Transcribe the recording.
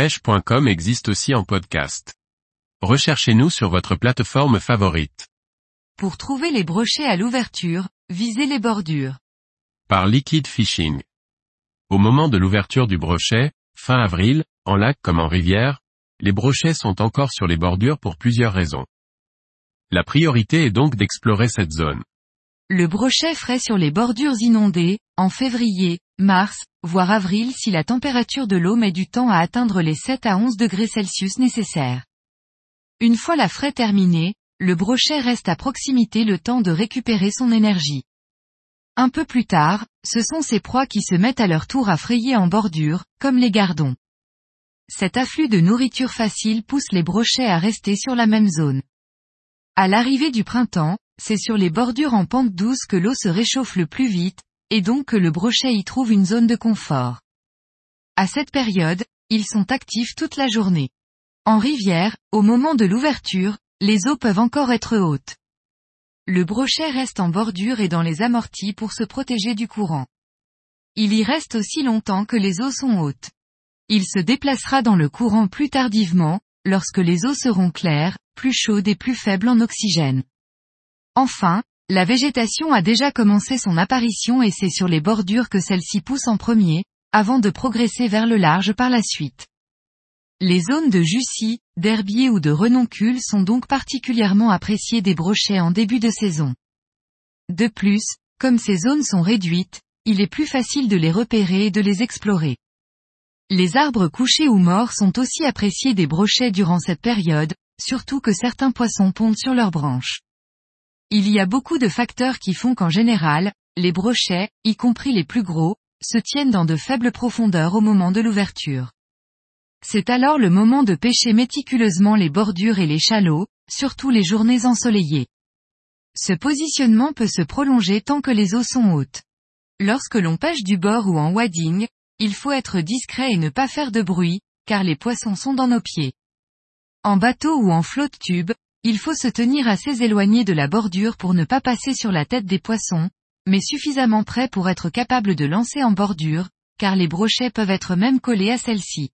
pêche.com existe aussi en podcast. Recherchez-nous sur votre plateforme favorite. Pour trouver les brochets à l'ouverture, visez les bordures. Par Liquid Fishing. Au moment de l'ouverture du brochet, fin avril, en lac comme en rivière, les brochets sont encore sur les bordures pour plusieurs raisons. La priorité est donc d'explorer cette zone. Le brochet frais sur les bordures inondées, en février, mars, voire avril si la température de l'eau met du temps à atteindre les 7 à 11 degrés Celsius nécessaires. Une fois la fraie terminée, le brochet reste à proximité le temps de récupérer son énergie. Un peu plus tard, ce sont ces proies qui se mettent à leur tour à frayer en bordure, comme les gardons. Cet afflux de nourriture facile pousse les brochets à rester sur la même zone. À l'arrivée du printemps, c'est sur les bordures en pente douce que l'eau se réchauffe le plus vite, et donc que le brochet y trouve une zone de confort. À cette période, ils sont actifs toute la journée. En rivière, au moment de l'ouverture, les eaux peuvent encore être hautes. Le brochet reste en bordure et dans les amortis pour se protéger du courant. Il y reste aussi longtemps que les eaux sont hautes. Il se déplacera dans le courant plus tardivement, lorsque les eaux seront claires, plus chaudes et plus faibles en oxygène. Enfin, la végétation a déjà commencé son apparition et c'est sur les bordures que celle-ci pousse en premier, avant de progresser vers le large par la suite. Les zones de jussie, d'herbier ou de renoncule sont donc particulièrement appréciées des brochets en début de saison. De plus, comme ces zones sont réduites, il est plus facile de les repérer et de les explorer. Les arbres couchés ou morts sont aussi appréciés des brochets durant cette période, surtout que certains poissons pondent sur leurs branches. Il y a beaucoup de facteurs qui font qu'en général, les brochets, y compris les plus gros, se tiennent dans de faibles profondeurs au moment de l'ouverture. C'est alors le moment de pêcher méticuleusement les bordures et les chalots, surtout les journées ensoleillées. Ce positionnement peut se prolonger tant que les eaux sont hautes. Lorsque l'on pêche du bord ou en wading, il faut être discret et ne pas faire de bruit, car les poissons sont dans nos pieds. En bateau ou en flotte tube, il faut se tenir assez éloigné de la bordure pour ne pas passer sur la tête des poissons, mais suffisamment près pour être capable de lancer en bordure, car les brochets peuvent être même collés à celle-ci.